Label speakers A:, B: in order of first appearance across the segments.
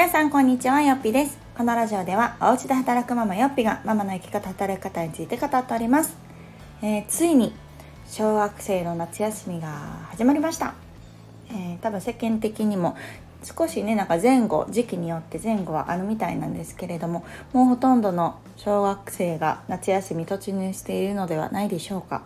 A: 皆さんこんにちはよっぴです。このラジオではお家で働くママよっぴがママの生き方働き方について語っております、えー、ついに小学生の夏休みが始まりました、えー、多分世間的にも少しねなんか前後時期によって前後はあるみたいなんですけれどももうほとんどの小学生が夏休み突入しているのではないでしょうか、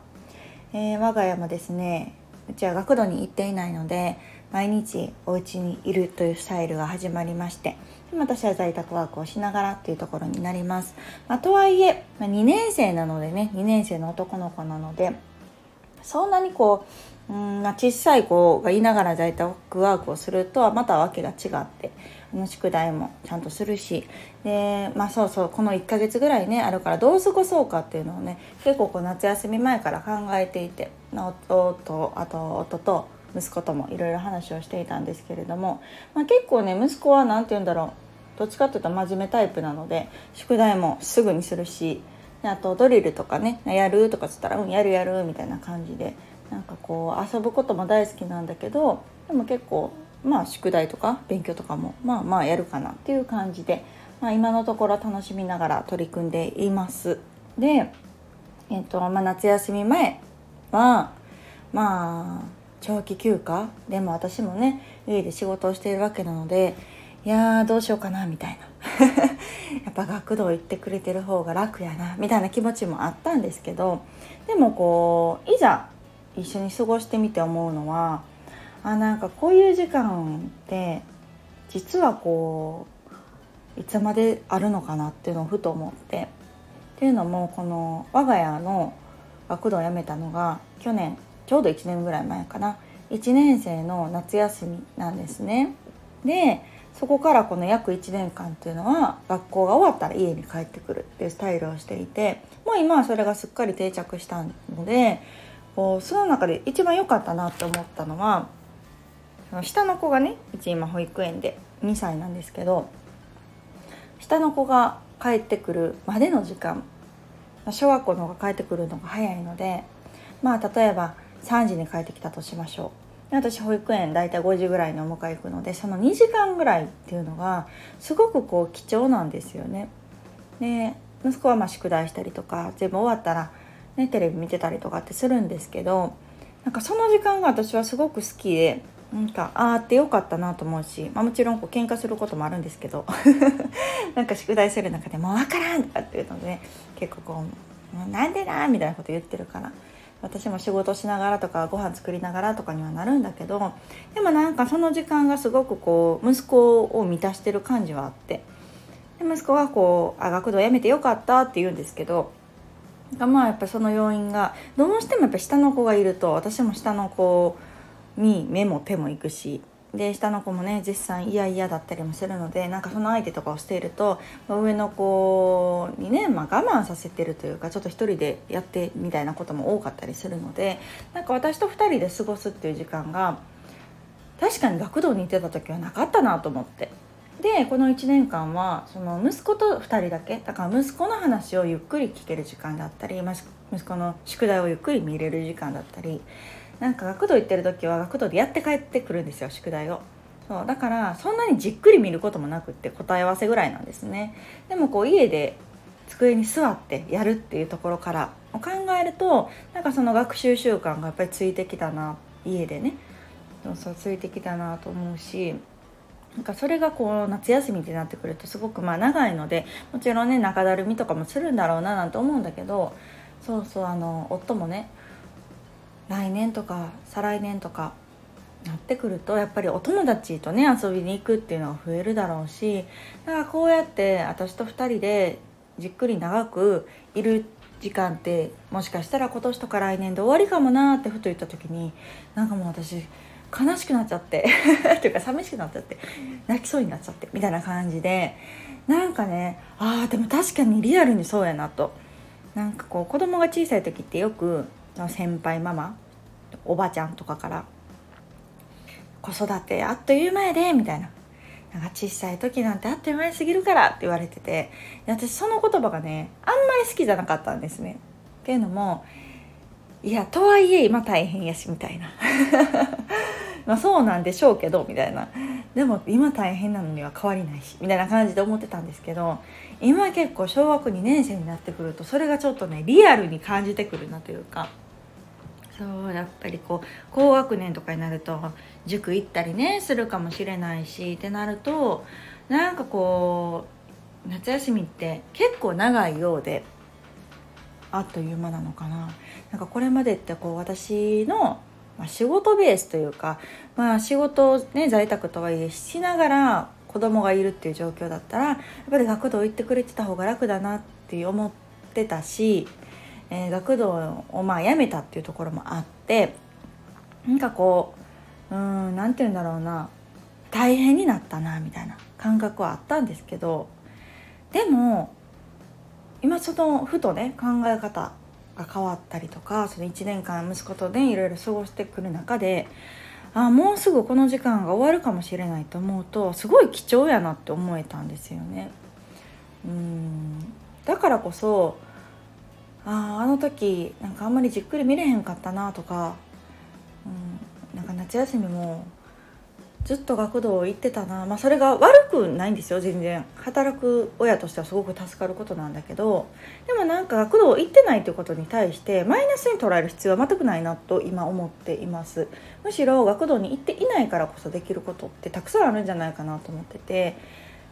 A: えー、我が家もですねうちは学童に行っていないので毎日お家にいるというスタイルが始まりまして私は在宅ワークをしながらっていうところになります、まあ、とはいえ、まあ、2年生なのでね2年生の男の子なのでそんなにこううんまあ、小さい子がいながら在宅ワークをするとはまた訳が違ってあの宿題もちゃんとするしでまあそうそうこの1ヶ月ぐらいねあるからどう過ごそうかっていうのをね結構こう夏休み前から考えていて夫とあと夫と息子ともいろいろ話をしていたんですけれども、まあ、結構ね息子は何て言うんだろうどっちかっていうと真面目タイプなので宿題もすぐにするしあとドリルとかねやるとかっつったら「うんやるやる」みたいな感じでなんかこう遊ぶことも大好きなんだけどでも結構まあ宿題とか勉強とかもまあまあやるかなっていう感じで、まあ、今のところ楽しみながら取り組んでいます。で、えーとまあ、夏休み前はまあ長期休暇？でも私もね家で仕事をしているわけなのでいやーどうしようかなみたいな。やっぱ学童行ってくれてる方が楽やなみたいな気持ちもあったんですけどでもこういざ一緒に過ごしてみて思うのはあなんかこういう時間って実はこういつまであるのかなっていうのをふと思って。っていうのもこの我が家の学童を辞めたのが去年ちょうど1年ぐらい前かな1年生の夏休みなんですね。でそこからこの約1年間っていうのは学校が終わったら家に帰ってくるっていうスタイルをしていてもう今はそれがすっかり定着したのでこうその中で一番良かったなって思ったのはその下の子がねうち今保育園で2歳なんですけど下の子が帰ってくるまでの時間小学校の方が帰ってくるのが早いのでまあ例えば3時に帰ってきたとしましょう私保育園大体5時ぐらいにお迎え行くのでその2時間ぐらいっていうのがすごくこう貴重なんですよね。で息子はま宿題したりとか全部終わったらね、テレビ見てたりとかってするんですけどなんかその時間が私はすごく好きでなんかああってよかったなと思うし、まあ、もちろんこう喧嘩することもあるんですけど なんか宿題する中で「もう分からん!」とかっていうので、ね、結構こう「もうなんでな!」みたいなこと言ってるから私も仕事しながらとかご飯作りながらとかにはなるんだけどでもなんかその時間がすごくこう息子を満たしてる感じはあって。で息子はこう「あ学童やめてよかった」って言うんですけどがまあやっぱその要因がどうしてもやっぱ下の子がいると私も下の子に目も手も行くしで下の子もね絶賛嫌々だったりもするのでなんかその相手とかをしていると上の子にね、まあ、我慢させてるというかちょっと一人でやってみたいなことも多かったりするのでなんか私と2人で過ごすっていう時間が確かに学童に行ってた時はなかったなと思って。でこの1年間はその息子と2人だけだから息子の話をゆっくり聞ける時間だったり息子の宿題をゆっくり見れる時間だったりなんか学童行ってる時は学童でやって帰ってくるんですよ宿題を。そうだからそんなにじっくり見ることもなくって答え合わせぐらいなんですねでもこう家で机に座ってやるっていうところから考えるとなんかその学習習慣がやっぱりついてきたな家でねそうそうついてきたなと思うしなんかそれがこう夏休みってなってくるとすごくまあ長いのでもちろんね中だるみとかもするんだろうななんて思うんだけどそうそうあの夫もね来年とか再来年とかなってくるとやっぱりお友達とね遊びに行くっていうのが増えるだろうしだからこうやって私と2人でじっくり長くいる時間ってもしかしたら今年とか来年で終わりかもなってふと言った時になんかもう私悲しくなっちゃって というか寂しくなっちゃって泣きそうになっちゃってみたいな感じでなんかねああでも確かにリアルにそうやなと。なんかこう子供が小さい時ってよく先輩ママおばちゃんとかから「子育てあっという間やで」みたいな「なんか小さい時なんてあっという間に過ぎるから」って言われてて。私その言葉がねあんまり好きじゃなかったんですね。っていうのもいやとはいえ今大変やしみたいな。まあそうなんでしょうけどみたいな。でも今大変なのには変わりないしみたいな感じで思ってたんですけど今結構小学2年生になってくるとそれがちょっとねリアルに感じてくるなというか。そうやっぱりこう高学年とかになると塾行ったりねするかもしれないしってなるとなんかこう夏休みって結構長いようであっという間なのかな。なんかこれまでってこう私のまあ、仕事ベースというか、まあ、仕事をね在宅とはいえしながら子供がいるっていう状況だったらやっぱり学童行ってくれてた方が楽だなって思ってたし、えー、学童をまあ辞めたっていうところもあってなんかこううん何て言うんだろうな大変になったなみたいな感覚はあったんですけどでも今そのふとね考え方が変わったりとかその1年間息子とねいろいろ過ごしてくる中であもうすぐこの時間が終わるかもしれないと思うとすごい貴重やなって思えたんですよね。うんだからこそああの時なんかあんまりじっくり見れへんかったなとか、うん、なんか夏休みもずっと学童行ってたな、まあ、それが悪くないんですよ全然。働く親としてはすごく助かることなんだけどでもなんか学童行ってないということに対してマイナスに捉える必要は全くないなと今思っています。むしろ学童に行っていないからこそできることってたくさんあるんじゃないかなと思ってて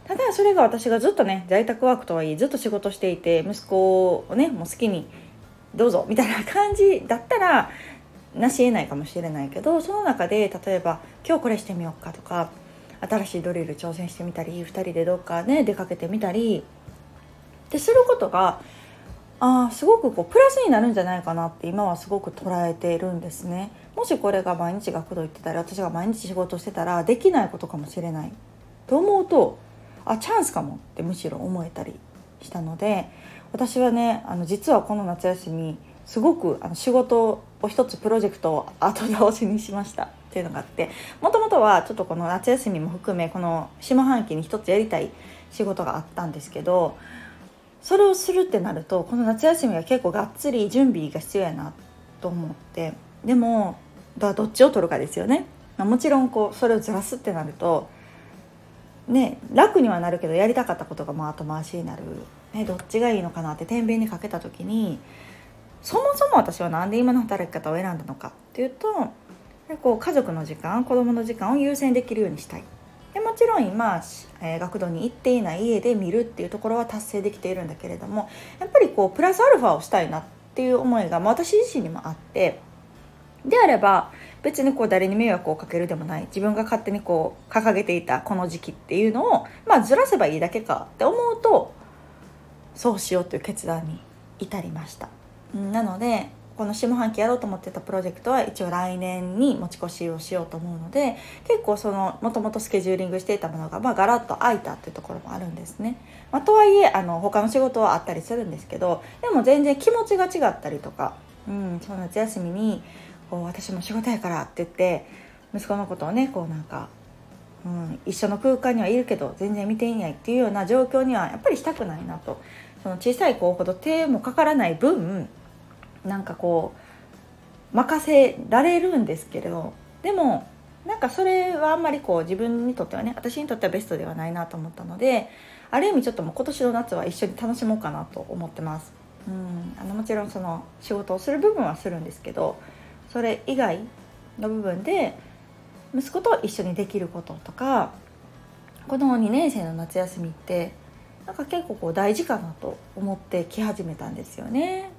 A: ただそれが私がずっとね在宅ワークとはいえずっと仕事していて息子をねもう好きにどうぞみたいな感じだったらなし得ないかもしれないけどその中で例えば今日これしてみようかとか新しいドリル挑戦してみたり2人でどっかね出かけてみたりってすることがあすごくこうプラスになるんじゃないかなって今はすごく捉えているんですね。もしこれが毎日学童行ってたり私が毎日仕事してたらできないことかもしれないと思うとあチャンスかもってむしろ思えたりしたので私はねあの実はこの夏休みすごくあの仕事を一つプロジェクトを後倒しにしました。っていうのがあってもともとはちょっとこの夏休みも含めこの下半期に一つやりたい仕事があったんですけどそれをするってなるとこの夏休みは結構がっつり準備が必要やなと思ってでもだどっちを取るかですよね、ま、もちろんこうそれをずらすってなるとね楽にはなるけどやりたかったことがまあ後回しになる、ね、どっちがいいのかなって天秤にかけた時にそもそも私は何で今の働き方を選んだのかっていうとこう家族の時間子どもの時間を優先できるようにしたい。でもちろん今、えー、学童に行っていない家で見るっていうところは達成できているんだけれどもやっぱりこうプラスアルファをしたいなっていう思いが、まあ、私自身にもあって。であれば別にこう誰に迷惑をかけるでもない自分が勝手にこう掲げていたこの時期っていうのを、まあ、ずらせばいいだけかって思うとそうしようという決断に至りました。なのでこの下半期やろうと思ってたプロジェクトは一応来年に持ち越しをしようと思うので結構そのもともとスケジューリングしていたものが、まあ、ガラッと空いたっていうところもあるんですね。まあ、とはいえあの他の仕事はあったりするんですけどでも全然気持ちが違ったりとか、うん、その夏休みにこう私も仕事やからって言って息子のことをねこうなんか、うん、一緒の空間にはいるけど全然見ていないっていうような状況にはやっぱりしたくないなと。その小さい子ほど手もかからない分なんかこう任せられるんですけれどでもなんかそれはあんまりこう自分にとってはね私にとってはベストではないなと思ったのである意味ちょっともう今年の夏は一緒に楽しもうかなと思ってます。うんあのもちろんその仕事をする部分はするんですけどそれ以外の部分で息子と一緒にできることとかこの2年生の夏休みってなんか結構こう大事かなと思ってき始めたんですよね。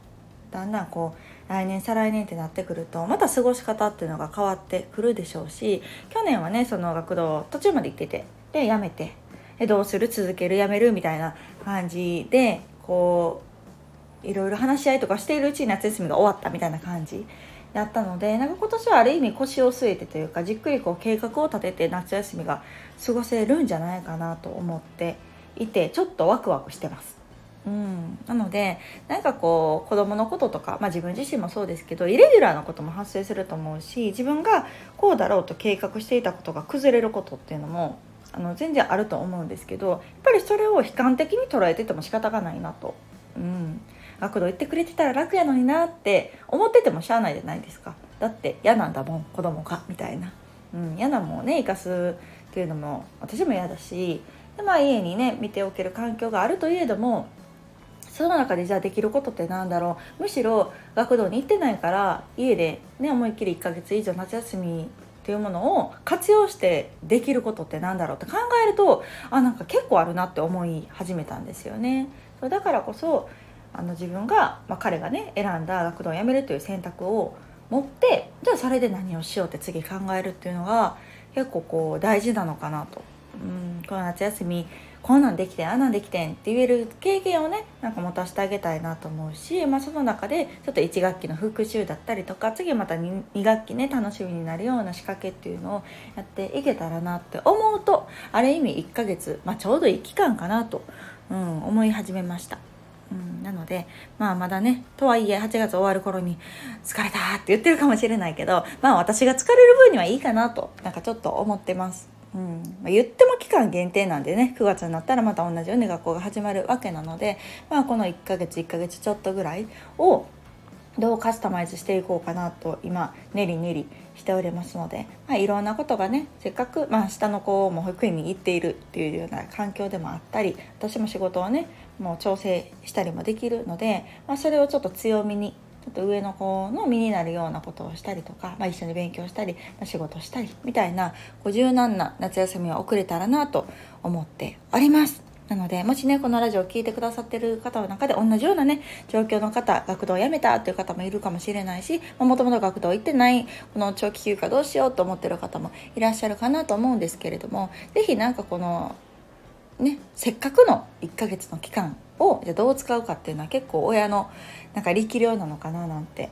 A: だんだんこう来年再来年ってなってくるとまた過ごし方っていうのが変わってくるでしょうし去年はねその学童途中まで行っててでやめてでどうする？続ける？やめる？みたいな感じでこういろいろ話し合いとかしているうちに夏休みが終わったみたいな感じ。やったのでなんか今年はある意味腰を据えてというかじっくりこう計画を立てて夏休みが過ごせるんじゃないかなと思っていてちょっとワクワクしてます。うん、なのでなんかこう子どものこととか、まあ、自分自身もそうですけどイレギュラーなことも発生すると思うし自分がこうだろうと計画していたことが崩れることっていうのもあの全然あると思うんですけどやっぱりそれを悲観的に捉えてても仕方がないなと。うん学童言ってくれてたら楽やのになって思っててもしゃあないじゃないですか。だって嫌なんだもん子供がみたいな、うん、嫌なもんね生かすっていうのも私も嫌だし。で、まあ、家にね見ておける環境があるといえどもその中でじゃあできることってなんだろう。むしろ学童に行ってないから家でね思いっきり1ヶ月以上夏休みっていうものを活用してできることってなんだろうって考えるとあなんか結構あるなって思い始めたんですよね。そうだからこそあの自分が、まあ、彼がね選んだ学童を辞めるという選択を持ってじゃあそれで何をしようって次考えるっていうのが結構こう大事なのかなと。うんこの夏休みこんなんできてんあんなんできてんって言える経験をねなんか持たせてあげたいなと思うし、まあ、その中でちょっと1学期の復習だったりとか次また 2, 2学期ね楽しみになるような仕掛けっていうのをやっていけたらなって思うとある意味1ヶ月、まあ、ちょうどいい期間かなと、うん、思い始めました。なので、まあまだね、とはいえ8月終わる頃に疲れたって言ってるかもしれないけど、まあ私が疲れる分にはいいかなと、なんかちょっと思ってます。うんま、言っても期間限定なんでね9月になったらまた同じように学校が始まるわけなので、まあ、この1ヶ月1ヶ月ちょっとぐらいをどうカスタマイズしていこうかなと今練り練りしておりますので、まあ、いろんなことがねせっかく、まあ、下の子も保育園に行っているっていうような環境でもあったり私も仕事をねもう調整したりもできるので、まあ、それをちょっと強みにちょっと上の子の身になるようなことをしたりとか、まあ、一緒に勉強したり、まあ、仕事したりみたいなこう柔軟な夏休みを送れたらなと思っております。なので、もしね、このラジオを聴いてくださってる方の中で同じようなね、状況の方、学童を辞めたっていう方もいるかもしれないし、もともと学童行ってない、この長期休暇どうしようと思ってる方もいらっしゃるかなと思うんですけれども、是非なんかこの、ね、せっかくの1ヶ月の期間をじゃどう使うかっていうのは結構親のなんか力量なのかななんて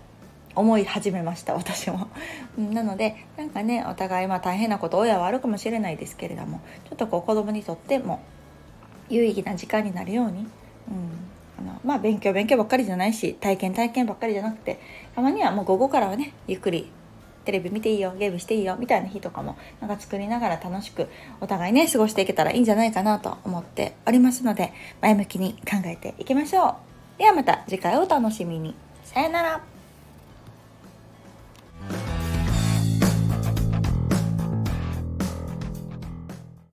A: 思い始めました私も。なのでなんかねお互いまあ大変なこと親はあるかもしれないですけれどもちょっとこう子供にとっても有意義な時間になるように、うん、あのまあ勉強勉強ばっかりじゃないし体験体験ばっかりじゃなくてたまにはもう午後からはねゆっくりテレビ見ていいよゲームしていいよみたいな日とかもなんか作りながら楽しくお互いね過ごしていけたらいいんじゃないかなと思っておりますので前向きに考えていきましょう。ではまた次回をお楽しみに。さよなら。